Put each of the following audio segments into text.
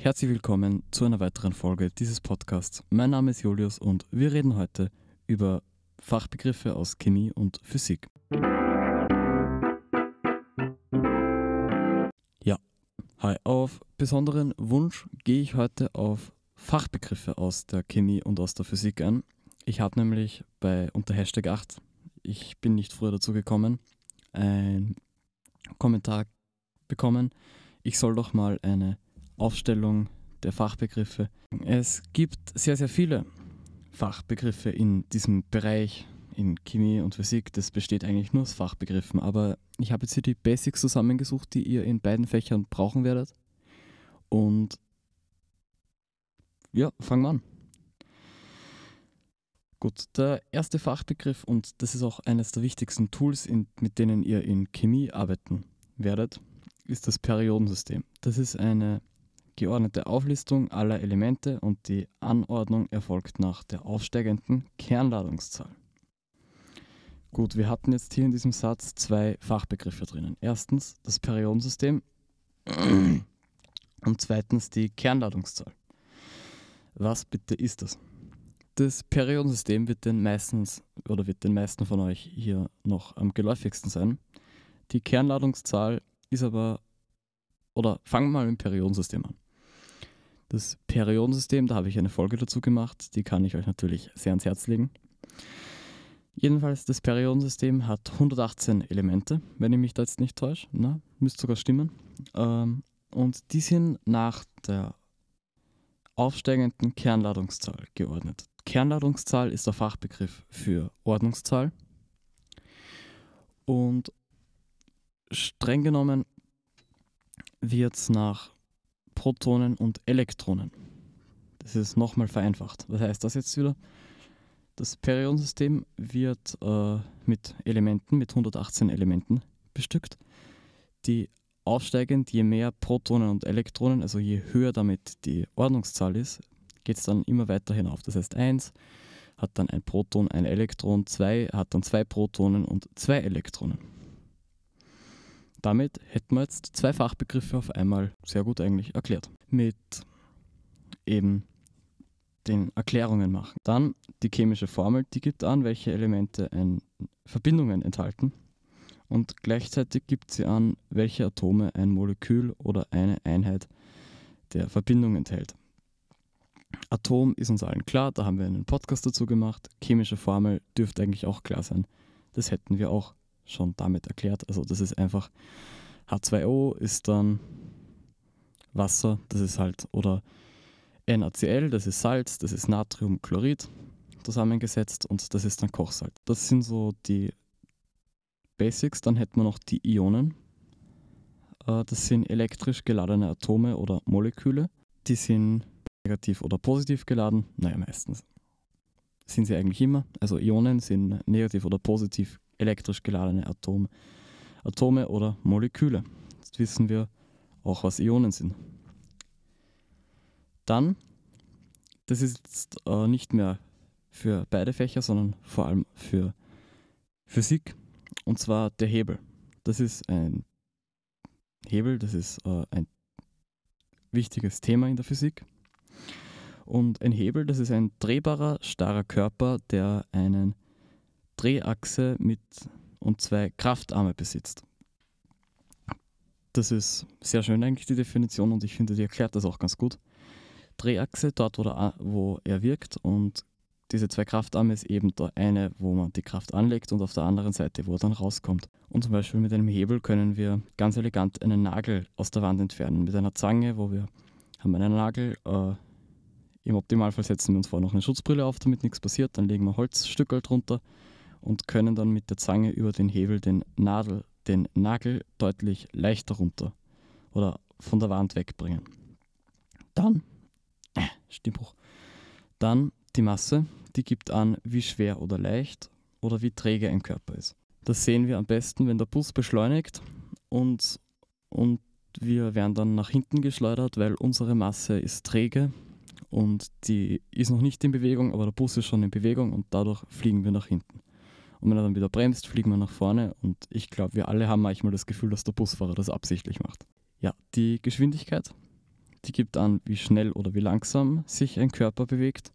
herzlich willkommen zu einer weiteren Folge dieses Podcasts. Mein Name ist Julius und wir reden heute über Fachbegriffe aus Chemie und Physik. Ja, hi, auf besonderen Wunsch gehe ich heute auf Fachbegriffe aus der Chemie und aus der Physik ein. Ich habe nämlich bei unter Hashtag 8, ich bin nicht früher dazu gekommen, ein Kommentar bekommen, ich soll doch mal eine Aufstellung der Fachbegriffe. Es gibt sehr, sehr viele Fachbegriffe in diesem Bereich, in Chemie und Physik. Das besteht eigentlich nur aus Fachbegriffen. Aber ich habe jetzt hier die Basics zusammengesucht, die ihr in beiden Fächern brauchen werdet. Und ja, fangen wir an. Gut, der erste Fachbegriff, und das ist auch eines der wichtigsten Tools, in, mit denen ihr in Chemie arbeiten werdet, ist das Periodensystem. Das ist eine geordnete Auflistung aller Elemente und die Anordnung erfolgt nach der aufsteigenden Kernladungszahl. Gut, wir hatten jetzt hier in diesem Satz zwei Fachbegriffe drinnen. Erstens das Periodensystem und zweitens die Kernladungszahl. Was bitte ist das? Das Periodensystem wird den meistens oder wird den meisten von euch hier noch am geläufigsten sein. Die Kernladungszahl ist aber, oder fangen wir mal mit dem Periodensystem an. Das Periodensystem, da habe ich eine Folge dazu gemacht, die kann ich euch natürlich sehr ans Herz legen. Jedenfalls, das Periodensystem hat 118 Elemente, wenn ich mich da jetzt nicht täusche. Na, müsste sogar stimmen. Ähm, und die sind nach der aufsteigenden Kernladungszahl geordnet. Kernladungszahl ist der Fachbegriff für Ordnungszahl. Und streng genommen wird es nach Protonen und Elektronen. Das ist nochmal vereinfacht. Was heißt das jetzt wieder? Das Periodensystem wird äh, mit Elementen, mit 118 Elementen bestückt, die aufsteigend, je mehr Protonen und Elektronen, also je höher damit die Ordnungszahl ist, geht es dann immer weiter hinauf. Das heißt, 1 hat dann ein Proton, ein Elektron, 2 hat dann zwei Protonen und zwei Elektronen. Damit hätten wir jetzt zwei Fachbegriffe auf einmal sehr gut eigentlich erklärt. Mit eben den Erklärungen machen. Dann die chemische Formel, die gibt an, welche Elemente ein Verbindungen enthalten und gleichzeitig gibt sie an, welche Atome ein Molekül oder eine Einheit der Verbindung enthält. Atom ist uns allen klar, da haben wir einen Podcast dazu gemacht. Chemische Formel dürfte eigentlich auch klar sein. Das hätten wir auch schon damit erklärt. Also das ist einfach H2O ist dann Wasser, das ist halt, oder NaCl, das ist Salz, das ist Natriumchlorid zusammengesetzt und das ist dann Kochsalz. Das sind so die Basics. Dann hätten wir noch die Ionen. Äh, das sind elektrisch geladene Atome oder Moleküle. Die sind negativ oder positiv geladen. Naja, meistens sind sie eigentlich immer. Also Ionen sind negativ oder positiv elektrisch geladene Atom, Atome oder Moleküle. Jetzt wissen wir auch, was Ionen sind. Dann, das ist jetzt äh, nicht mehr für beide Fächer, sondern vor allem für Physik, und zwar der Hebel. Das ist ein Hebel, das ist äh, ein wichtiges Thema in der Physik. Und ein Hebel, das ist ein drehbarer, starrer Körper, der einen Drehachse mit und zwei Kraftarme besitzt. Das ist sehr schön eigentlich die Definition und ich finde, die erklärt das auch ganz gut. Drehachse, dort wo, der, wo er wirkt und diese zwei Kraftarme ist eben der eine, wo man die Kraft anlegt und auf der anderen Seite, wo er dann rauskommt. Und zum Beispiel mit einem Hebel können wir ganz elegant einen Nagel aus der Wand entfernen. Mit einer Zange, wo wir haben einen Nagel, äh, im Optimalfall setzen wir uns vorher noch eine Schutzbrille auf, damit nichts passiert. Dann legen wir Holzstückel drunter und können dann mit der Zange über den Hebel den, Nadel, den Nagel deutlich leichter runter oder von der Wand wegbringen. Dann, äh, Stimmbruch, dann die Masse, die gibt an, wie schwer oder leicht oder wie träge ein Körper ist. Das sehen wir am besten, wenn der Bus beschleunigt und, und wir werden dann nach hinten geschleudert, weil unsere Masse ist träge und die ist noch nicht in Bewegung, aber der Bus ist schon in Bewegung und dadurch fliegen wir nach hinten. Und wenn er dann wieder bremst, fliegen wir nach vorne und ich glaube, wir alle haben manchmal das Gefühl, dass der Busfahrer das absichtlich macht. Ja, die Geschwindigkeit, die gibt an, wie schnell oder wie langsam sich ein Körper bewegt.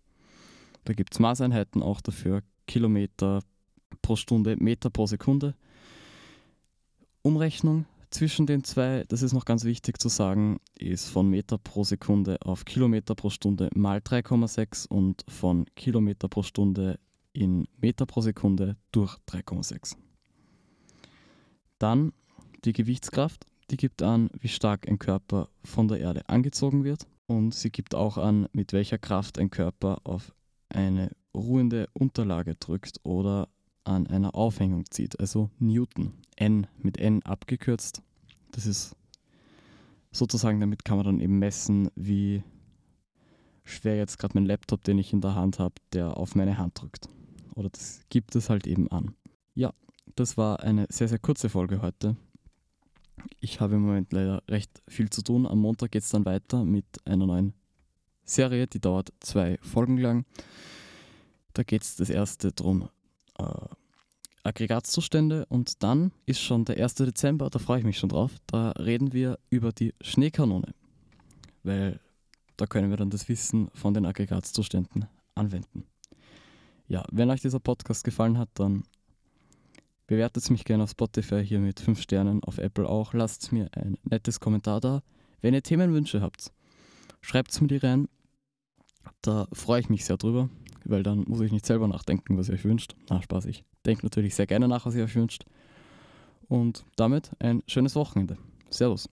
Da gibt es Maßeinheiten auch dafür, Kilometer pro Stunde, Meter pro Sekunde. Umrechnung zwischen den zwei, das ist noch ganz wichtig zu sagen, ist von Meter pro Sekunde auf Kilometer pro Stunde mal 3,6 und von Kilometer pro Stunde in Meter pro Sekunde durch 3,6. Dann die Gewichtskraft, die gibt an, wie stark ein Körper von der Erde angezogen wird und sie gibt auch an, mit welcher Kraft ein Körper auf eine ruhende Unterlage drückt oder an einer Aufhängung zieht, also Newton. N mit N abgekürzt. Das ist sozusagen, damit kann man dann eben messen, wie schwer jetzt gerade mein Laptop, den ich in der Hand habe, der auf meine Hand drückt. Oder das gibt es halt eben an. Ja, das war eine sehr, sehr kurze Folge heute. Ich habe im Moment leider recht viel zu tun. Am Montag geht es dann weiter mit einer neuen Serie, die dauert zwei Folgen lang. Da geht es das erste drum, äh, Aggregatzustände und dann ist schon der 1. Dezember, da freue ich mich schon drauf. Da reden wir über die Schneekanone, weil da können wir dann das Wissen von den Aggregatzuständen anwenden. Ja, wenn euch dieser Podcast gefallen hat, dann bewertet mich gerne auf Spotify hier mit 5 Sternen, auf Apple auch. Lasst mir ein nettes Kommentar da. Wenn ihr Themenwünsche habt, schreibt es mir die rein. Da freue ich mich sehr drüber weil dann muss ich nicht selber nachdenken, was ihr euch wünscht. Na, Spaß, ich denke natürlich sehr gerne nach, was ihr euch wünscht. Und damit ein schönes Wochenende. Servus.